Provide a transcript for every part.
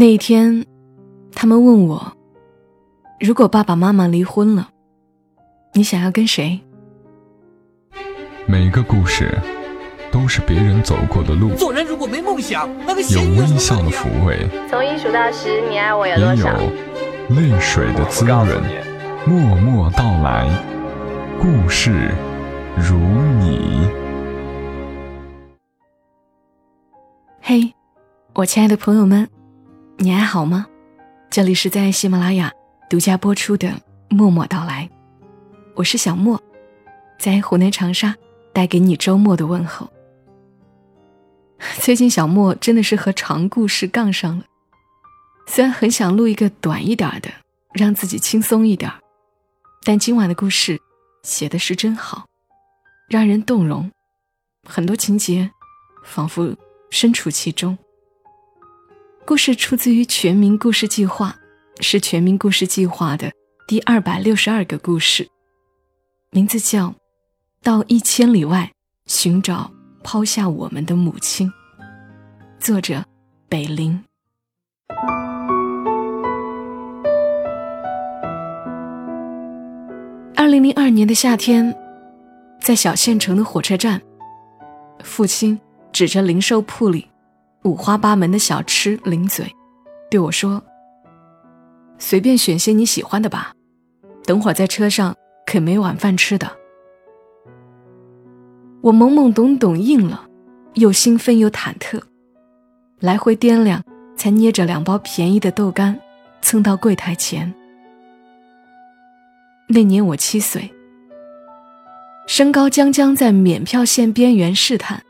那一天，他们问我：“如果爸爸妈妈离婚了，你想要跟谁？”每个故事都是别人走过的路。做人如果没梦想，那个有微笑的抚慰，从一数到十，你爱我有也有多少？泪水的滋润。默默到来，故事如你。嘿，我亲爱的朋友们，你还好吗？这里是在喜马拉雅独家播出的《默默到来》，我是小莫，在湖南长沙带给你周末的问候。最近小莫真的是和长故事杠上了，虽然很想录一个短一点的，让自己轻松一点，但今晚的故事写的是真好，让人动容，很多情节仿佛身处其中。故事出自于《全民故事计划》，是《全民故事计划》的第二百六十二个故事，名字叫《到一千里外寻找抛下我们的母亲》，作者北林。二零零二年的夏天，在小县城的火车站，父亲指着零售铺里五花八门的小吃，零嘴对我说：“随便选些你喜欢的吧，等会儿在车上可没晚饭吃的。”我懵懵懂懂应了，又兴奋又忐忑，来回掂量，才捏着两包便宜的豆干，蹭到柜台前。那年我七岁，身高将将在免票线边缘试探。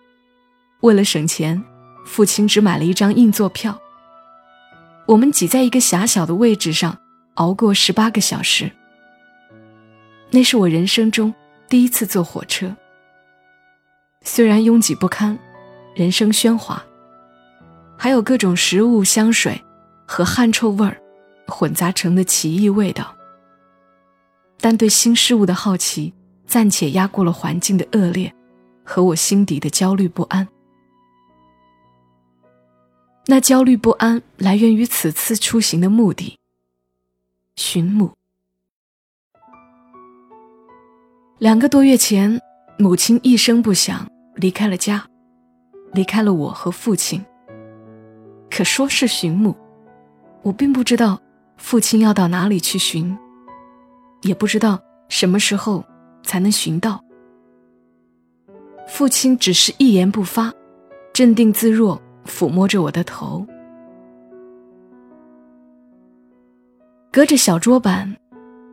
为了省钱，父亲只买了一张硬座票。我们挤在一个狭小的位置上，熬过十八个小时。那是我人生中第一次坐火车。虽然拥挤不堪，人声喧哗，还有各种食物香水和汗臭味儿混杂成的奇异味道。但对新事物的好奇暂且压过了环境的恶劣和我心底的焦虑不安。那焦虑不安来源于此次出行的目的——寻母。两个多月前，母亲一声不响离开了家，离开了我和父亲。可说是寻母，我并不知道父亲要到哪里去寻。也不知道什么时候才能寻到。父亲只是一言不发，镇定自若，抚摸着我的头。隔着小桌板，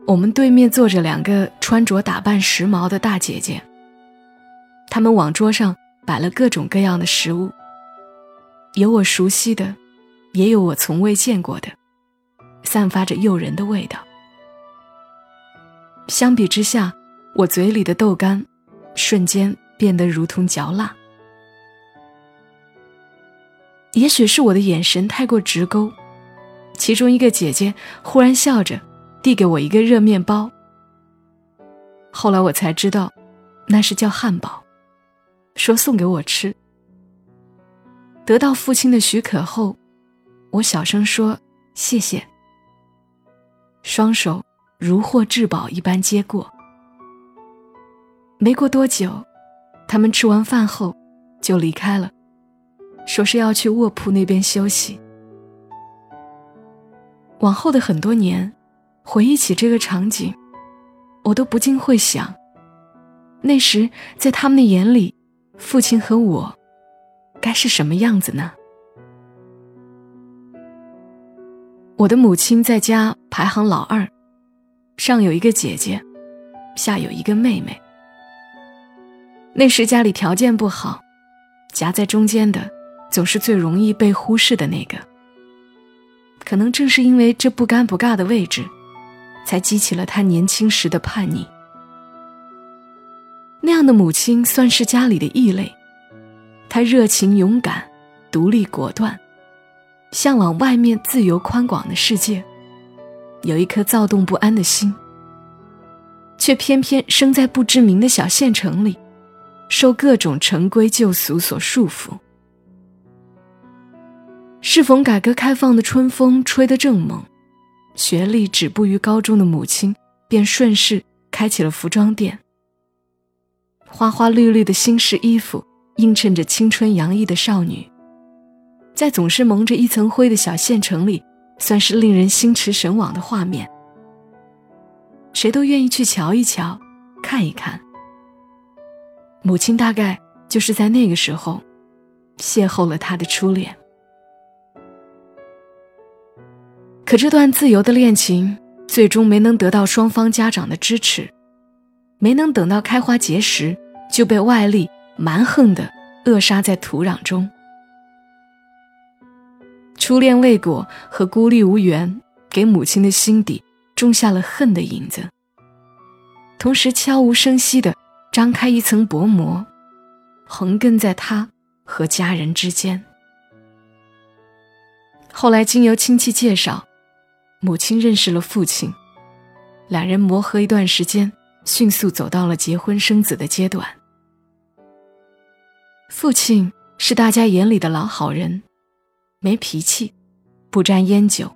我们对面坐着两个穿着打扮时髦的大姐姐。她们往桌上摆了各种各样的食物，有我熟悉的，也有我从未见过的，散发着诱人的味道。相比之下，我嘴里的豆干瞬间变得如同嚼蜡。也许是我的眼神太过直勾，其中一个姐姐忽然笑着递给我一个热面包。后来我才知道，那是叫汉堡，说送给我吃。得到父亲的许可后，我小声说谢谢，双手。如获至宝一般接过。没过多久，他们吃完饭后就离开了，说是要去卧铺那边休息。往后的很多年，回忆起这个场景，我都不禁会想：那时在他们的眼里，父亲和我该是什么样子呢？我的母亲在家排行老二。上有一个姐姐，下有一个妹妹。那时家里条件不好，夹在中间的总是最容易被忽视的那个。可能正是因为这不尴不尬的位置，才激起了他年轻时的叛逆。那样的母亲算是家里的异类，她热情勇敢，独立果断，向往外面自由宽广的世界。有一颗躁动不安的心，却偏偏生在不知名的小县城里，受各种陈规旧俗所束缚。适逢改革开放的春风吹得正猛，学历止步于高中的母亲便顺势开起了服装店。花花绿绿的新式衣服映衬着青春洋溢的少女，在总是蒙着一层灰的小县城里，算是令人心驰神往的画面。谁都愿意去瞧一瞧，看一看。母亲大概就是在那个时候，邂逅了他的初恋。可这段自由的恋情最终没能得到双方家长的支持，没能等到开花结实，就被外力蛮横的扼杀在土壤中。初恋未果和孤立无援，给母亲的心底种下了恨的影子，同时悄无声息的张开一层薄膜，横亘在他和家人之间。后来经由亲戚介绍。母亲认识了父亲，两人磨合一段时间，迅速走到了结婚生子的阶段。父亲是大家眼里的老好人，没脾气，不沾烟酒，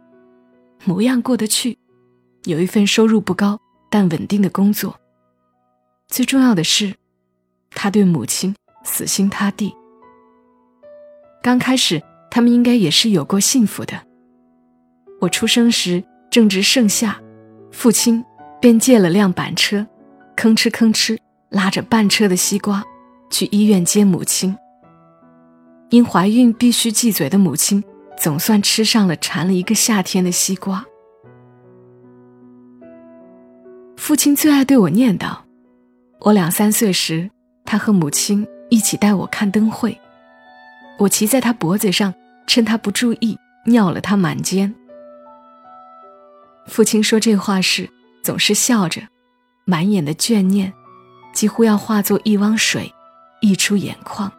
模样过得去，有一份收入不高但稳定的工作。最重要的是，他对母亲死心塌地。刚开始，他们应该也是有过幸福的。我出生时正值盛夏，父亲便借了辆板车，吭哧吭哧拉着半车的西瓜去医院接母亲。因怀孕必须忌嘴的母亲，总算吃上了馋了一个夏天的西瓜。父亲最爱对我念叨：我两三岁时，他和母亲一起带我看灯会，我骑在他脖子上，趁他不注意尿了他满肩。父亲说这话时，总是笑着，满眼的眷念，几乎要化作一汪水，溢出眼眶。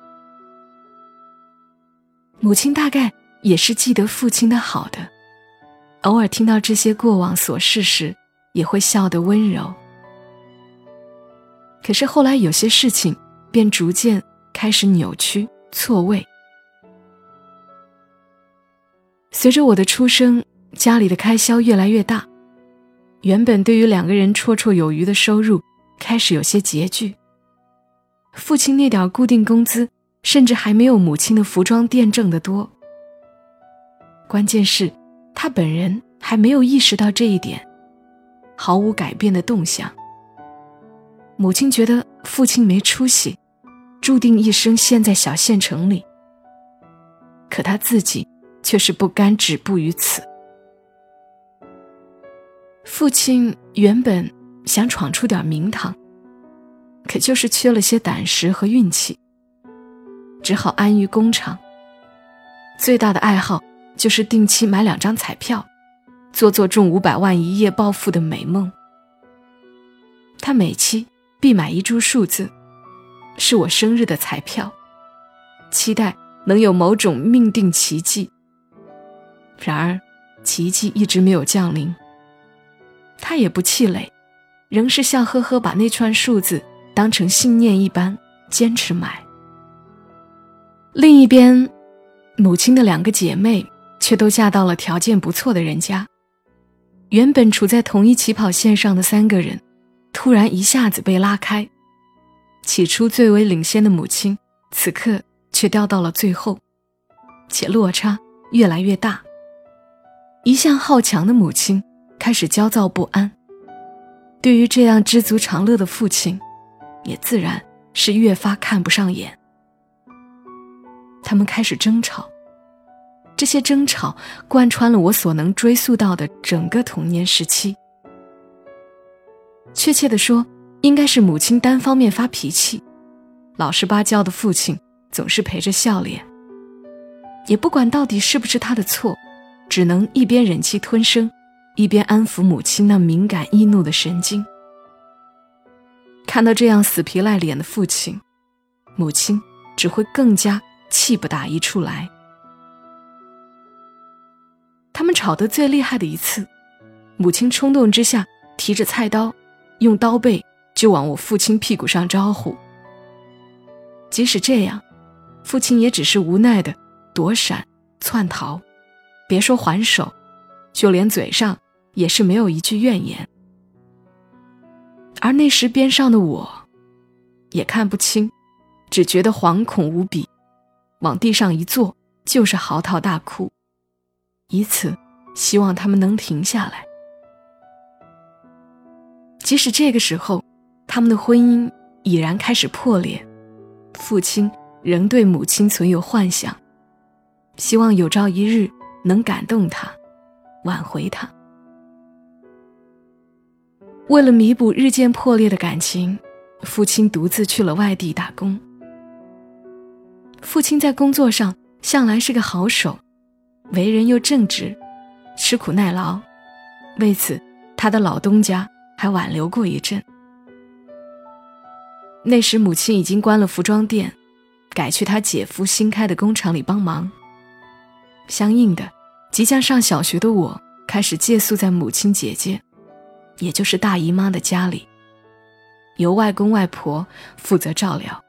母亲大概也是记得父亲的好的，偶尔听到这些过往琐事时，也会笑得温柔。可是后来有些事情便逐渐开始扭曲错位。随着我的出生。家里的开销越来越大，原本对于两个人绰绰有余的收入开始有些拮据。父亲那点固定工资，甚至还没有母亲的服装店挣得多。关键是，他本人还没有意识到这一点，毫无改变的动向。母亲觉得父亲没出息，注定一生陷在小县城里。可他自己却是不甘止步于此。父亲原本想闯出点名堂，可就是缺了些胆识和运气，只好安于工厂。最大的爱好就是定期买两张彩票，做做中五百万一夜暴富的美梦。他每期必买一注数字，是我生日的彩票，期待能有某种命定奇迹。然而，奇迹一直没有降临。他也不气馁，仍是笑呵呵把那串数字当成信念一般坚持买。另一边，母亲的两个姐妹却都嫁到了条件不错的人家。原本处在同一起跑线上的三个人，突然一下子被拉开。起初最为领先的母亲，此刻却掉到了最后，且落差越来越大。一向好强的母亲。开始焦躁不安。对于这样知足常乐的父亲，也自然是越发看不上眼。他们开始争吵，这些争吵贯穿了我所能追溯到的整个童年时期。确切的说，应该是母亲单方面发脾气，老实巴交的父亲总是陪着笑脸。也不管到底是不是他的错，只能一边忍气吞声。一边安抚母亲那敏感易怒的神经，看到这样死皮赖脸的父亲，母亲只会更加气不打一处来。他们吵得最厉害的一次，母亲冲动之下提着菜刀，用刀背就往我父亲屁股上招呼。即使这样，父亲也只是无奈的躲闪，窜逃，别说还手，就连嘴上也是没有一句怨言。而那时边上的我，也看不清，只觉得惶恐无比，往地上一坐就是嚎啕大哭，以此希望他们能停下来。即使这个时候，他们的婚姻已然开始破裂，父亲仍对母亲存有幻想，希望有朝一日能感动她，挽回他。为了弥补日渐破裂的感情，父亲独自去了外地打工。父亲在工作上向来是个好手，为人又正直，吃苦耐劳，为此他的老东家。还挽留过一阵。那时母亲已经关了服装店，改去他姐夫新开的工厂里帮忙。相应的，即将上小学的我开始借宿在母亲姐姐，也就是大姨妈的家里，由外公外婆负责照料。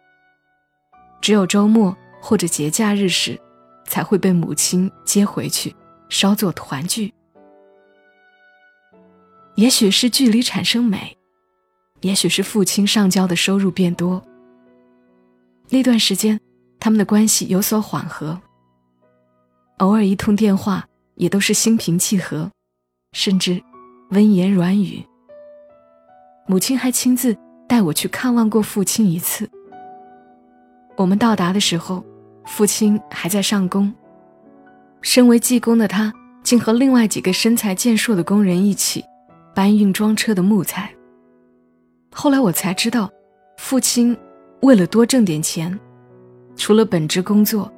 只有周末或者节假日时，才会被母亲接回去，稍作团聚。也许是距离产生美，也许是父亲上交的收入变多。那段时间，他们的关系有所缓和。偶尔一通电话，也都是心平气和，甚至温言软语。母亲还亲自带我去看望过父亲一次。我们到达的时候，父亲还在上工。身为技工的他，竟和另外几个身材健硕的工人一起。搬运装车的木材。后来我才知道，父亲为了多挣点钱，除了本职工作，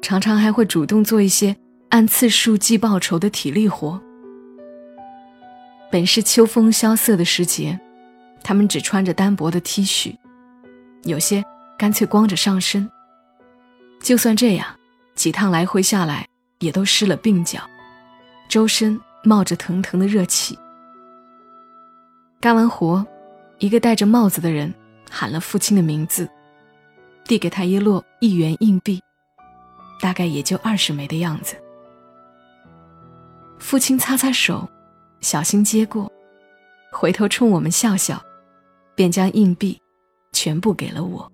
常常还会主动做一些按次数计报酬的体力活。本是秋风萧瑟的时节，他们只穿着单薄的 T 恤，有些干脆光着上身。就算这样，几趟来回下来，也都湿了鬓角，周身冒着腾腾的热气。干完活，一个戴着帽子的人喊了父亲的名字，递给他一摞一元硬币，大概也就二十枚的样子。父亲擦擦手，小心接过，回头冲我们笑笑，便将硬币全部给了我。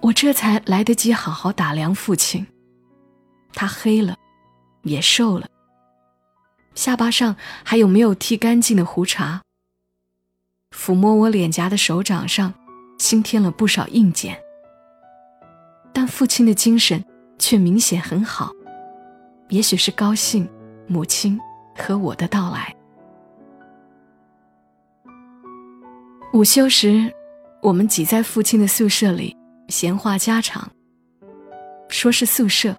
我这才来得及好好打量父亲，他黑了，也瘦了，下巴上还有没有剃干净的胡茬。抚摸我脸颊的手掌上，新添了不少硬茧。但父亲的精神却明显很好，也许是高兴母亲和我的到来。午休时，我们挤在父亲的宿舍里闲话家常。说是宿舍，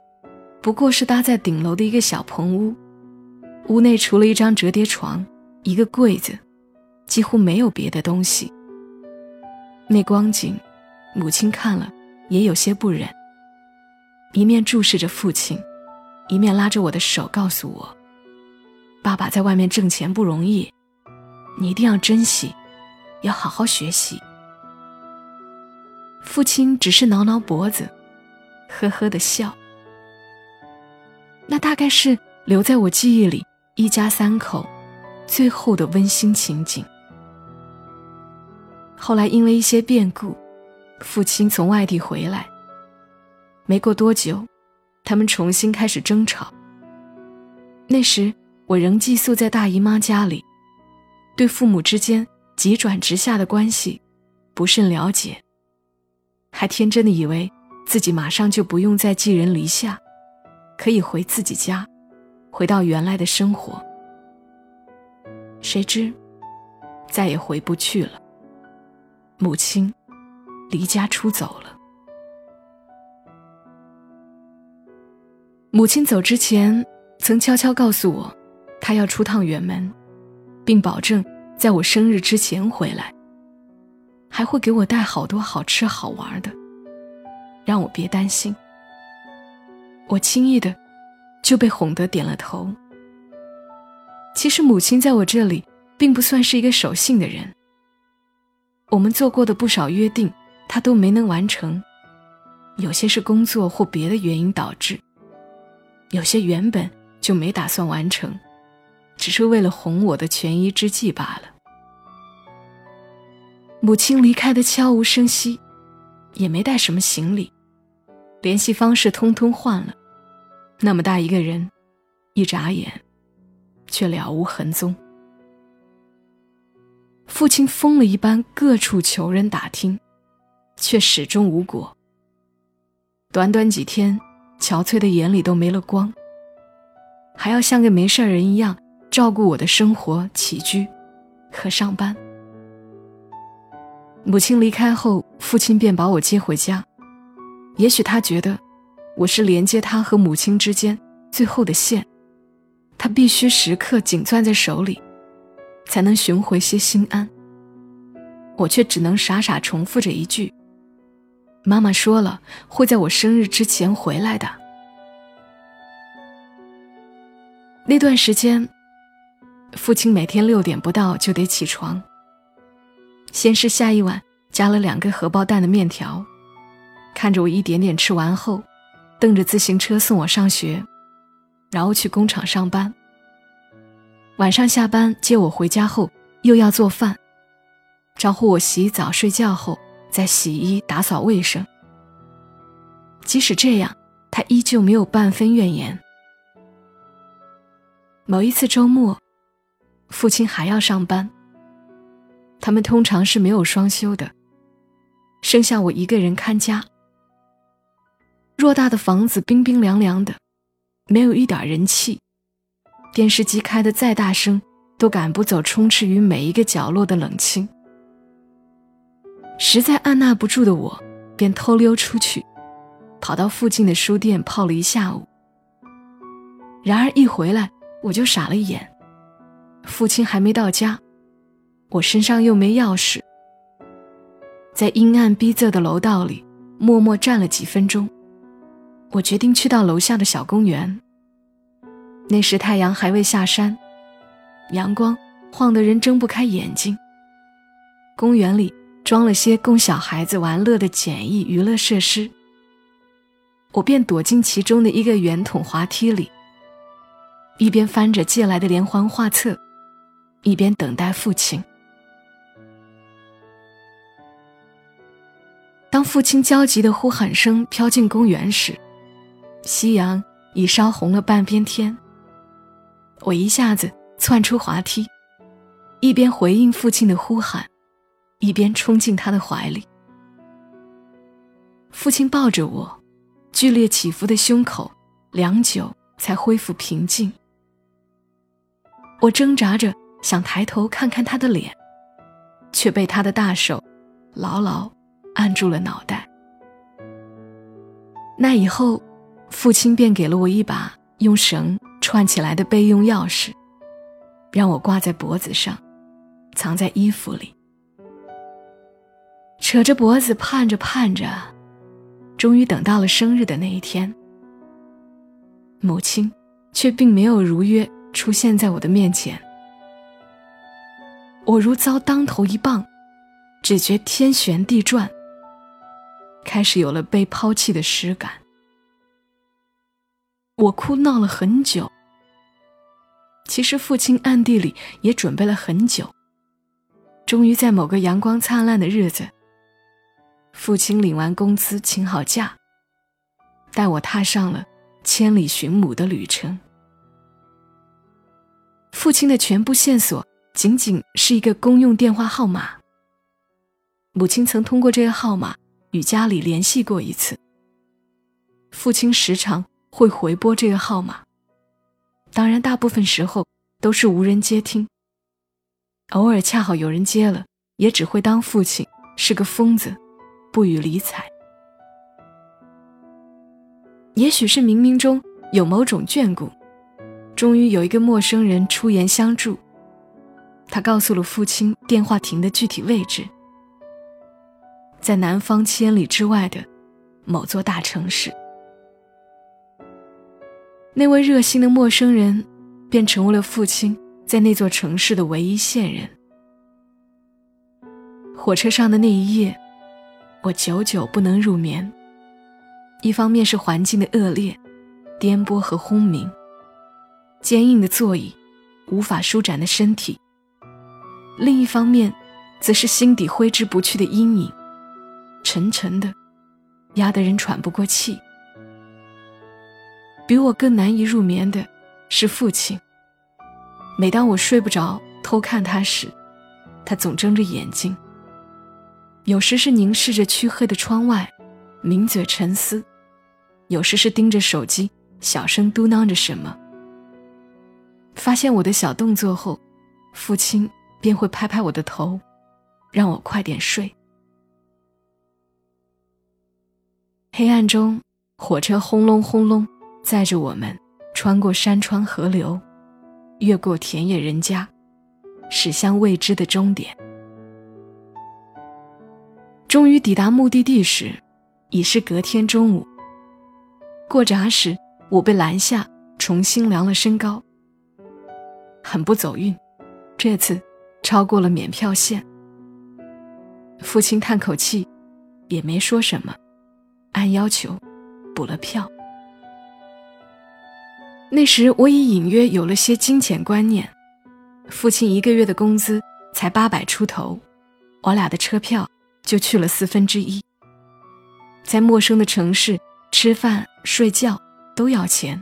不过是搭在顶楼的一个小棚屋，屋内除了一张折叠床，一个柜子。几乎没有别的东西。那光景，母亲看了也有些不忍，一面注视着父亲，一面拉着我的手告诉我：“爸爸在外面挣钱不容易，你一定要珍惜，要好好学习。”父亲只是挠挠脖子，呵呵的笑。那大概是留在我记忆里一家三口最后的温馨情景。后来因为一些变故，父亲从外地回来。没过多久，他们重新开始争吵。那时我仍寄宿在大姨妈家里，对父母之间急转直下的关系不甚了解，还天真的以为自己马上就不用再寄人篱下，可以回自己家，回到原来的生活。谁知，再也回不去了。母亲离家出走了。母亲走之前，曾悄悄告诉我，他要出趟远门，并保证在我生日之前回来，还会给我带好多好吃好玩的，让我别担心。我轻易的就被哄得点了头。其实母亲在我这里并不算是一个守信的人。我们做过的不少约定，他都没能完成，有些是工作或别的原因导致，有些原本就没打算完成，只是为了哄我的权宜之计罢了。母亲离开的悄无声息，也没带什么行李，联系方式通通换了。那么大一个人，一眨眼，却了无痕踪。父亲疯了一般各处求人打听，却始终无果。短短几天，憔悴的眼里都没了光，还要像个没事人一样照顾我的生活起居和上班。母亲离开后，父亲便把我接回家。也许他觉得我是连接他和母亲之间最后的线，他必须时刻紧攥在手里，才能寻回些心安。我却只能傻傻重复着一句：“妈妈说了，会在我生日之前回来的。”那段时间，父亲每天六点不到就得起床。先是下一碗加了两个荷包蛋的面条，看着我一点点吃完后，蹬着自行车送我上学，然后去工厂上班。晚上下班接我回家后，又要做饭，招呼我洗澡睡觉后再洗衣打扫卫生。即使这样，他依旧没有半分怨言。某一次周末，父亲还要上班。他们通常是没有双休的，剩下我一个人看家。偌大的房子冰冰凉凉的，没有一点人气，电视机开的再大声，都赶不走充斥于每一个角落的冷清。实在按捺不住的我，便偷溜出去，跑到附近的书店泡了一下午。然而一回来，我就傻了眼，父亲还没到家。我身上又没钥匙，在阴暗逼仄的楼道里默默站了几分钟。我决定去到楼下的小公园。那时太阳还未下山，阳光晃得人睁不开眼睛。公园里装了些供小孩子玩乐的简易娱乐设施，我便躲进其中的一个圆筒滑梯里，一边翻着借来的连环画册，一边等待父亲。当父亲焦急的呼喊声飘进公园时，夕阳已烧红了半边天。我一下子窜出滑梯，一边回应父亲的呼喊，一边冲进他的怀里。父亲抱着我，剧烈起伏的胸口，良久才恢复平静。我挣扎着想抬头看看他的脸，却被他的大手牢牢。按住了脑袋。那以后，父亲便给了我一把用绳串起来的备用钥匙，让我挂在脖子上，藏在衣服里。扯着脖子盼着盼着，终于等到了生日的那一天。母亲却并没有如约出现在我的面前，我如遭当头一棒，只觉天旋地转。开始有了被抛弃的实感，我哭闹了很久。其实父亲暗地里也准备了很久。终于在某个阳光灿烂的日子，父亲领完工资，请好假，带我踏上了千里寻母的旅程。父亲的全部线索仅仅是一个公用电话号码。母亲曾通过这个号码。与家里联系过一次，父亲时常会回拨这个号码，当然大部分时候都是无人接听。偶尔恰好有人接了，也只会当父亲是个疯子，不予理睬。也许是冥冥中有某种眷顾，终于有一个陌生人出言相助，他告诉了父亲电话亭的具体位置。在南方千里之外的某座大城市，那位热心的陌生人便成为了父亲在那座城市的唯一线人。火车上的那一夜，我久久不能入眠。一方面是环境的恶劣，颠簸和轰鸣，坚硬的座椅，无法舒展的身体。另一方面，则是心底挥之不去的阴影，沉沉的，压得人喘不过气。比我更难以入眠的是父亲。每当我睡不着，偷看他时，他总睁着眼睛。有时是凝视着黢黑的窗外，抿嘴沉思；有时是盯着手机，小声嘟囔着什么。发现我的小动作后，父亲便会拍拍我的头，让我快点睡。黑暗中，火车轰隆轰隆载着我们，穿过山川河流，越过田野人家，驶向未知的终点。终于抵达目的地时，已是隔天中午。过闸时，我被拦下，重新量了身高。很不走运，这次超过了免票线。父亲叹口气，也没说什么，按要求补了票。那时我已隐约有了些金钱观念，父亲一个月的工资才八百出头，我俩的车票。就去了四分之一。在陌生的城市吃饭睡觉都要钱，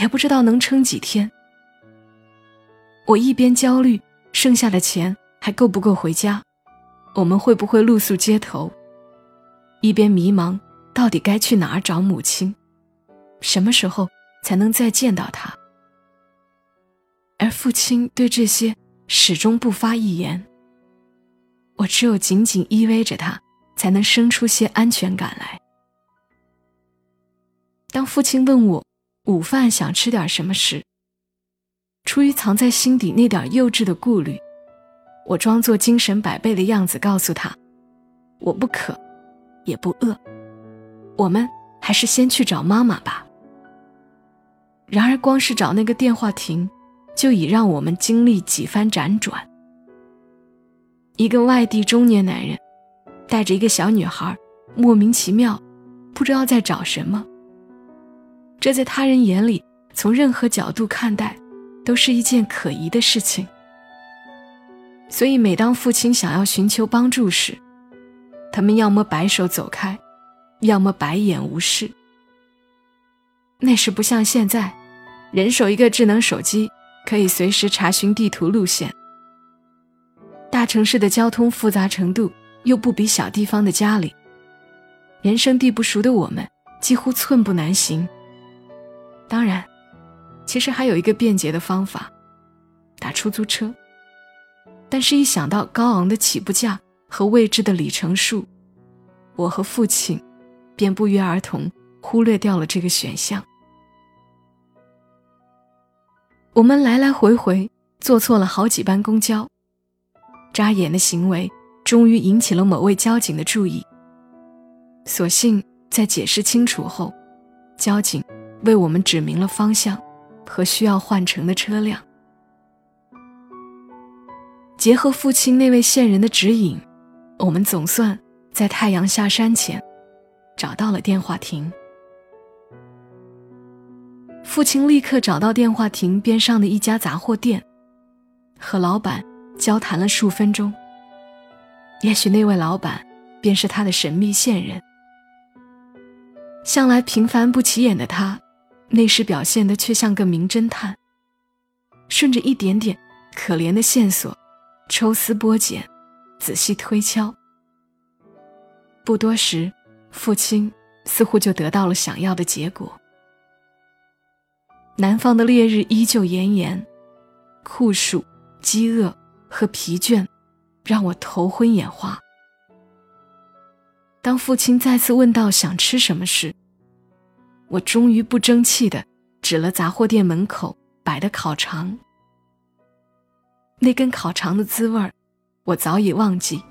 也不知道能撑几天。我一边焦虑，剩下的钱还够不够回家？我们会不会露宿街头？一边迷茫，到底该去哪儿找母亲？什么时候才能再见到她？而父亲对这些始终不发一言。我只有紧紧依偎着他，才能生出些安全感来。当父亲问我午饭想吃点什么时，出于藏在心底那点幼稚的顾虑，我装作精神百倍的样子告诉他：“我不渴，也不饿，我们还是先去找妈妈吧。”然而，光是找那个电话亭，就已让我们经历几番辗转。一个外地中年男人，带着一个小女孩，莫名其妙，不知道在找什么。这在他人眼里，从任何角度看待，都是一件可疑的事情。所以，每当父亲想要寻求帮助时，他们要么摆手走开，要么白眼无视。那时不像现在，人手一个智能手机，可以随时查询地图路线。大城市的交通复杂程度又不比小地方的家里。人生地不熟的我们几乎寸步难行。当然，其实还有一个便捷的方法，打出租车。但是，一想到高昂的起步价和未知的里程数，我和父亲便不约而同忽略掉了这个选项。我们来来回回坐错了好几班公交。扎眼的行为终于引起了某位交警的注意。所幸在解释清楚后，交警为我们指明了方向和需要换乘的车辆。结合父亲那位线人的指引，我们总算在太阳下山前找到了电话亭。父亲立刻找到电话亭边上的一家杂货店，和老板。交谈了数分钟，也许那位老板便是他的神秘线人。向来平凡不起眼的他，那时表现的却像个名侦探，顺着一点点可怜的线索，抽丝剥茧，仔细推敲。不多时，父亲似乎就得到了想要的结果。南方的烈日依旧炎炎，酷暑、饥饿。和疲倦，让我头昏眼花。当父亲再次问到想吃什么时，我终于不争气的指了杂货店门口摆的烤肠。那根烤肠的滋味儿，我早已忘记，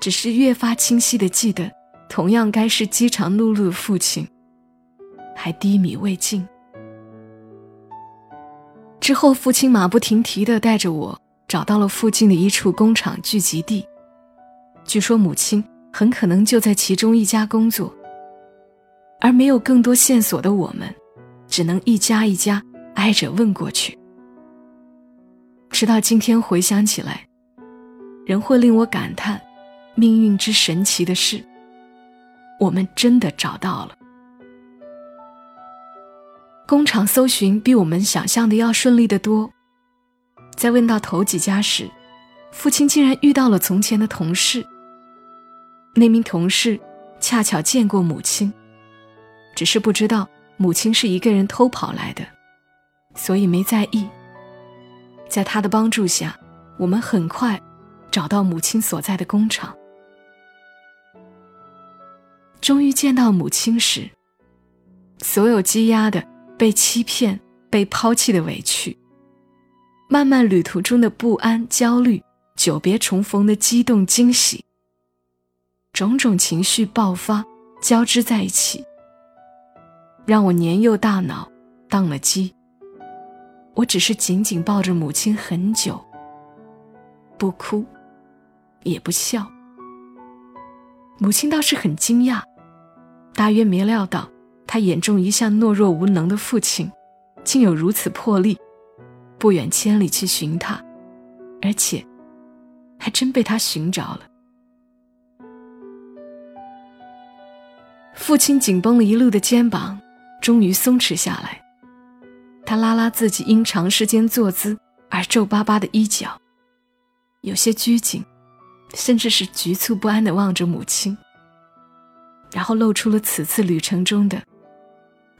只是越发清晰的记得，同样该是饥肠辘辘的父亲，还低迷未尽。之后，父亲马不停蹄的带着我。找到了附近的一处工厂聚集地，据说母亲很可能就在其中一家工作。而没有更多线索的我们，只能一家一家挨着问过去。直到今天回想起来，仍会令我感叹：命运之神奇的是，我们真的找到了。工厂搜寻比我们想象的要顺利得多。在问到头几家时，父亲竟然遇到了从前的同事。那名同事恰巧见过母亲，只是不知道母亲是一个人偷跑来的，所以没在意。在他的帮助下，我们很快找到母亲所在的工厂。终于见到母亲时，所有积压的、被欺骗、被抛弃的委屈，漫漫旅途中的不安、焦虑，久别重逢的激动、惊喜。种种情绪爆发，交织在一起，让我年幼大脑宕了机。我只是紧紧抱着母亲很久，不哭，也不笑。母亲倒是很惊讶，大约没料到他眼中一向懦弱无能的父亲，竟有如此魄力，不远千里去寻他，而且还真被他寻着了。父亲紧绷了一路的肩膀，终于松弛下来。他拉拉自己因长时间坐姿而皱巴巴的衣角，有些拘谨，甚至是局促不安地望着母亲，然后露出了此次旅程中的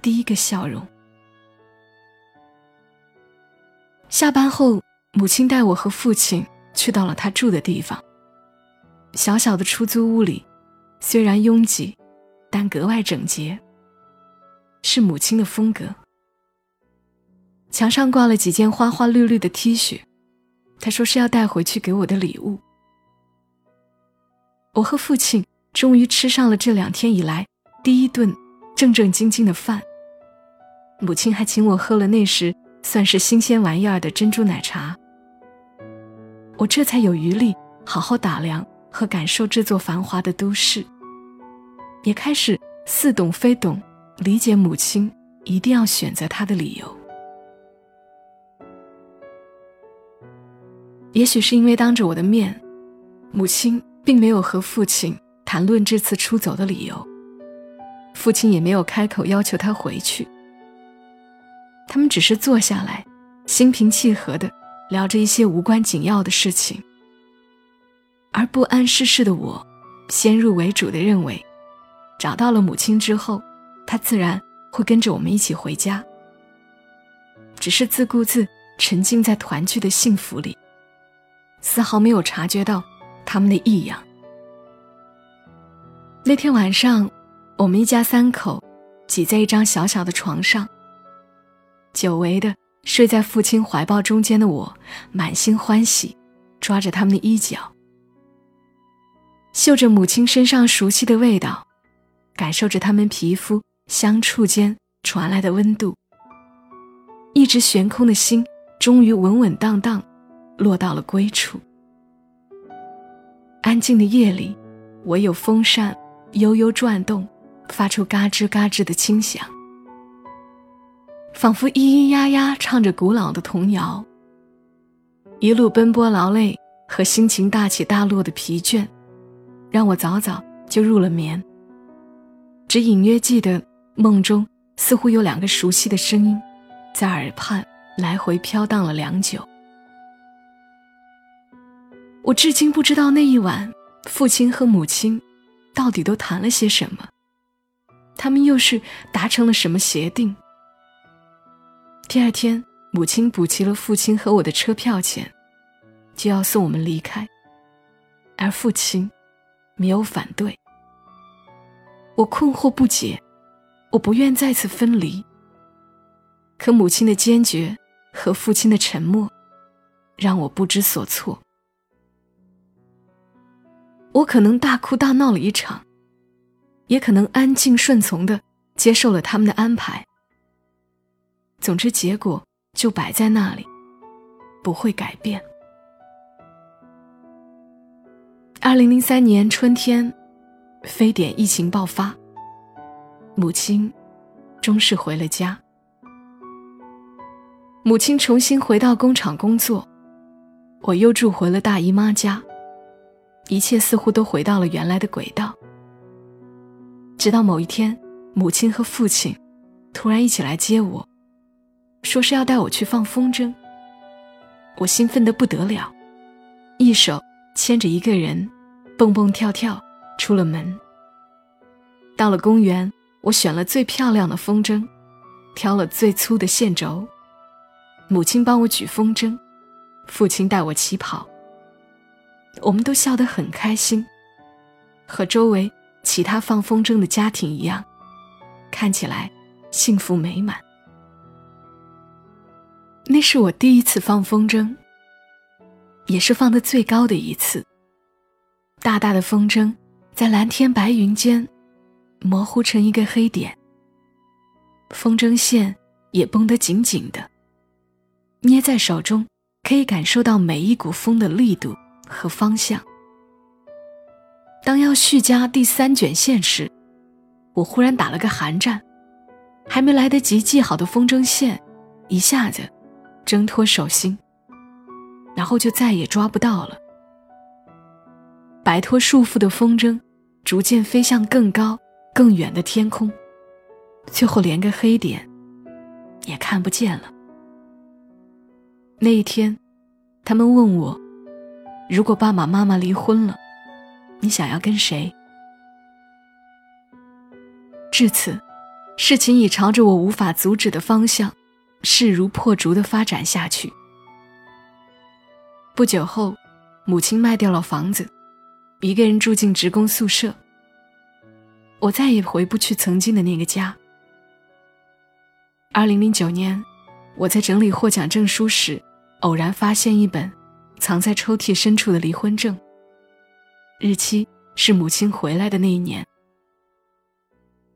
第一个笑容。下班后，母亲带我和父亲去到了他住的地方。小小的出租屋里，虽然拥挤。但格外整洁，是母亲的风格。墙上挂了几件花花绿绿的 T 恤，她说是要带回去给我的礼物。我和父亲终于吃上了这两天以来第一顿正正经经的饭。母亲还请我喝了那时算是新鲜玩意儿的珍珠奶茶。我这才有余力好好打量和感受这座繁华的都市。也开始似懂非懂，理解母亲一定要选择他的理由。也许是因为当着我的面，母亲并没有和父亲谈论这次出走的理由，父亲也没有开口要求他回去。他们只是坐下来，心平气和的聊着一些无关紧要的事情。而不谙世事的我，先入为主的认为。找到了母亲之后，他自然会跟着我们一起回家。只是自顾自沉浸在团聚的幸福里，丝毫没有察觉到他们的异样。那天晚上，我们一家三口挤在一张小小的床上，久违的睡在父亲怀抱中间的我，满心欢喜，抓着他们的衣角，嗅着母亲身上熟悉的味道。感受着他们皮肤相触间传来的温度，一直悬空的心终于稳稳当当落到了归处。安静的夜里，唯有风扇悠悠转动，发出嘎吱嘎吱的轻响，仿佛咿咿呀呀唱着古老的童谣。一路奔波劳累和心情大起大落的疲倦，让我早早就入了眠。只隐约记得，梦中似乎有两个熟悉的声音，在耳畔来回飘荡了良久。我至今不知道那一晚，父亲和母亲到底都谈了些什么，他们又是达成了什么协定。第二天，母亲补齐了父亲和我的车票钱，就要送我们离开，而父亲没有反对。我困惑不解，我不愿再次分离。可母亲的坚决和父亲的沉默，让我不知所措。我可能大哭大闹了一场，也可能安静顺从的接受了他们的安排。总之，结果就摆在那里，不会改变。二零零三年春天。非典疫情爆发，母亲终是回了家。母亲重新回到工厂工作，我又住回了大姨妈家，一切似乎都回到了原来的轨道。直到某一天，母亲和父亲突然一起来接我，说是要带我去放风筝。我兴奋得不得了，一手牵着一个人，蹦蹦跳跳出了门。到了公园，我选了最漂亮的风筝，挑了最粗的线轴。母亲帮我举风筝，父亲带我起跑。我们都笑得很开心，和周围其他放风筝的家庭一样，看起来幸福美满。那是我第一次放风筝，也是放的最高的一次。大大的风筝在蓝天白云间模糊成一个黑点，风筝线也绷得紧紧的。捏在手中，可以感受到每一股风的力度和方向。当要续加第三卷线时，我忽然打了个寒战，还没来得及系好的风筝线，一下子挣脱手心，然后就再也抓不到了。摆脱束缚的风筝，逐渐飞向更高、更远的天空，最后连个黑点也看不见了。那一天，他们问我：“如果爸爸妈妈离婚了，你想要跟谁？”至此，事情已朝着我无法阻止的方向，势如破竹的发展下去。不久后，母亲卖掉了房子，一个人住进职工宿舍。我再也回不去曾经的那个家。二零零九年，我在整理获奖证书时。偶然发现一本藏在抽屉深处的离婚证，日期是母亲回来的那一年。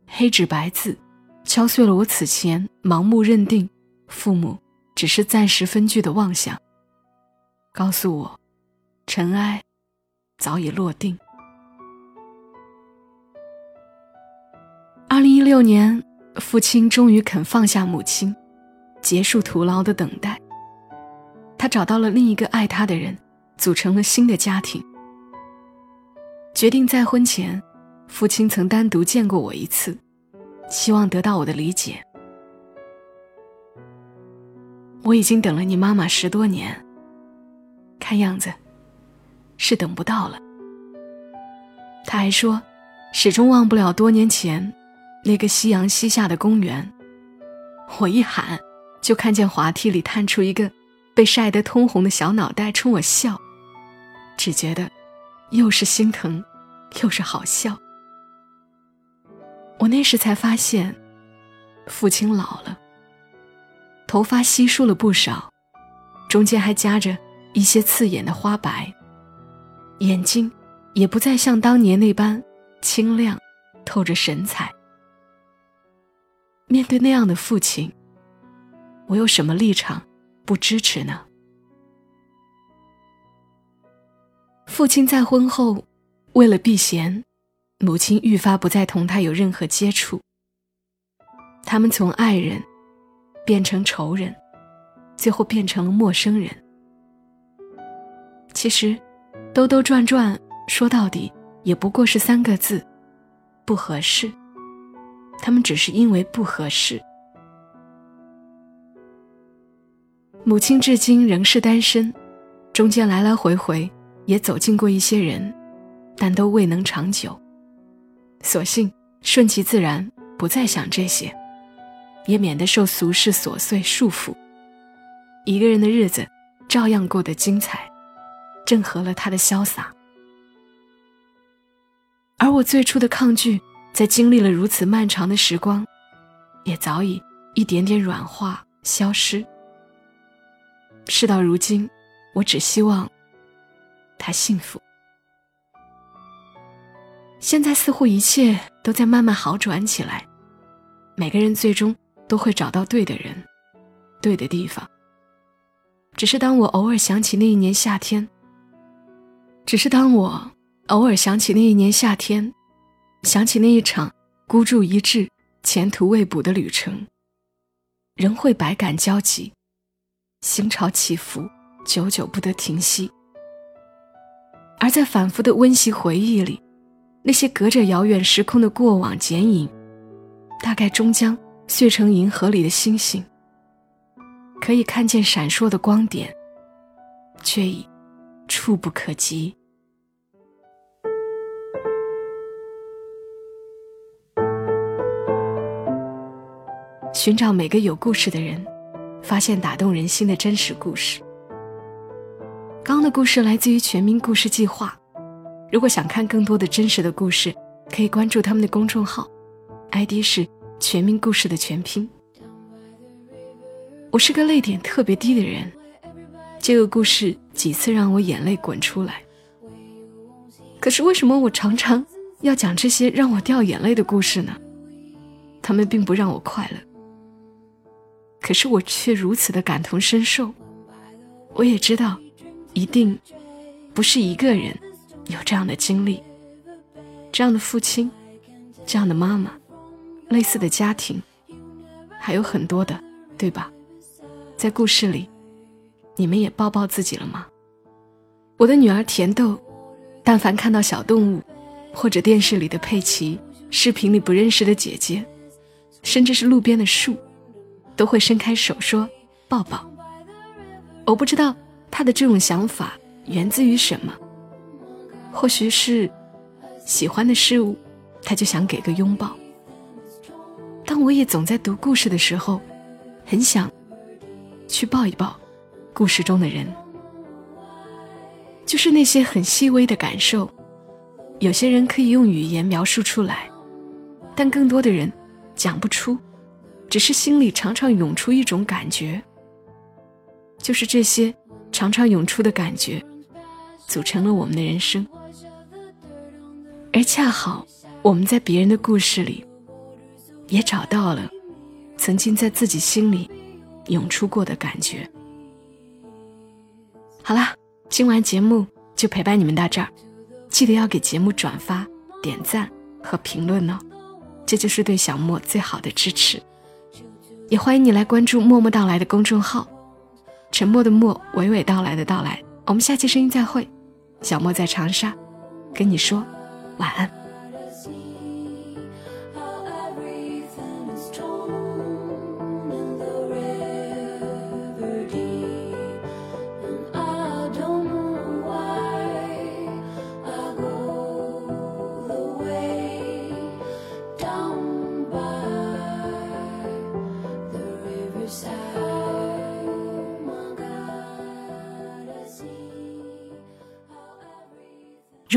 黑纸白字，敲碎了我此前盲目认定父母只是暂时分居的妄想，告诉我，尘埃早已落定。二零一六年，父亲终于肯放下母亲，结束徒劳的等待。他找到了另一个爱他的人，组成了新的家庭。决定再婚前，父亲曾单独见过我一次，希望得到我的理解。我已经等了你妈妈十多年，看样子是等不到了。他还说，始终忘不了多年前那个夕阳西下的公园。我一喊，就看见滑梯里探出一个。被晒得通红的小脑袋冲我笑，只觉得又是心疼，又是好笑。我那时才发现，父亲老了，头发稀疏了不少，中间还夹着一些刺眼的花白，眼睛也不再像当年那般清亮，透着神采。面对那样的父亲，我有什么立场？不支持呢。父亲在婚后，为了避嫌，母亲愈发不再同他有任何接触。他们从爱人变成仇人，最后变成了陌生人。其实，兜兜转转说到底，也不过是三个字：不合适。他们只是因为不合适。母亲至今仍是单身，中间来来回回也走进过一些人，但都未能长久。索性顺其自然，不再想这些，也免得受俗世琐碎束缚。一个人的日子照样过得精彩，正合了他的潇洒。而我最初的抗拒，在经历了如此漫长的时光，也早已一点点软化消失。事到如今，我只希望他幸福。现在似乎一切都在慢慢好转起来，每个人最终都会找到对的人，对的地方。只是当我偶尔想起那一年夏天，只是当我偶尔想起那一年夏天，想起那一场孤注一掷前途未卜的旅程，仍会百感交集，心潮起伏，久久不得停息。而在反复的温习回忆里，那些隔着遥远时空的过往剪影，大概终将碎成银河里的星星，可以看见闪烁的光点，却已触不可及。寻找每个有故事的人，发现打动人心的真实故事。刚刚的故事来自于全民故事计划。如果想看更多的真实的故事，可以关注他们的公众号，ID 是“全民故事”的全拼。我是个泪点特别低的人，这个故事几次让我眼泪滚出来。可是为什么我常常要讲这些让我掉眼泪的故事呢？他们并不让我快乐。可是我却如此的感同身受，我也知道，一定不是一个人有这样的经历，这样的父亲，这样的妈妈，类似的家庭还有很多的，对吧？在故事里，你们也抱抱自己了吗？我的女儿甜豆，但凡看到小动物，或者电视里的佩奇，视频里不认识的姐姐，甚至是路边的树。都会伸开手说抱抱。我不知道他的这种想法源自于什么，或许是喜欢的事物，他就想给个拥抱。但我也总在读故事的时候，很想去抱一抱故事中的人，就是那些很细微的感受，有些人可以用语言描述出来，但更多的人讲不出。只是心里常常涌出一种感觉，就是这些常常涌出的感觉，组成了我们的人生。而恰好我们在别人的故事里，也找到了曾经在自己心里涌出过的感觉。好啦，今晚节目就陪伴你们到这儿，记得要给节目转发、点赞和评论哦，这就是对小莫最好的支持。也欢迎你来关注“默默到来”的公众号，沉默的默，娓娓道来的到来。我们下期声音再会，小莫在长沙，跟你说晚安。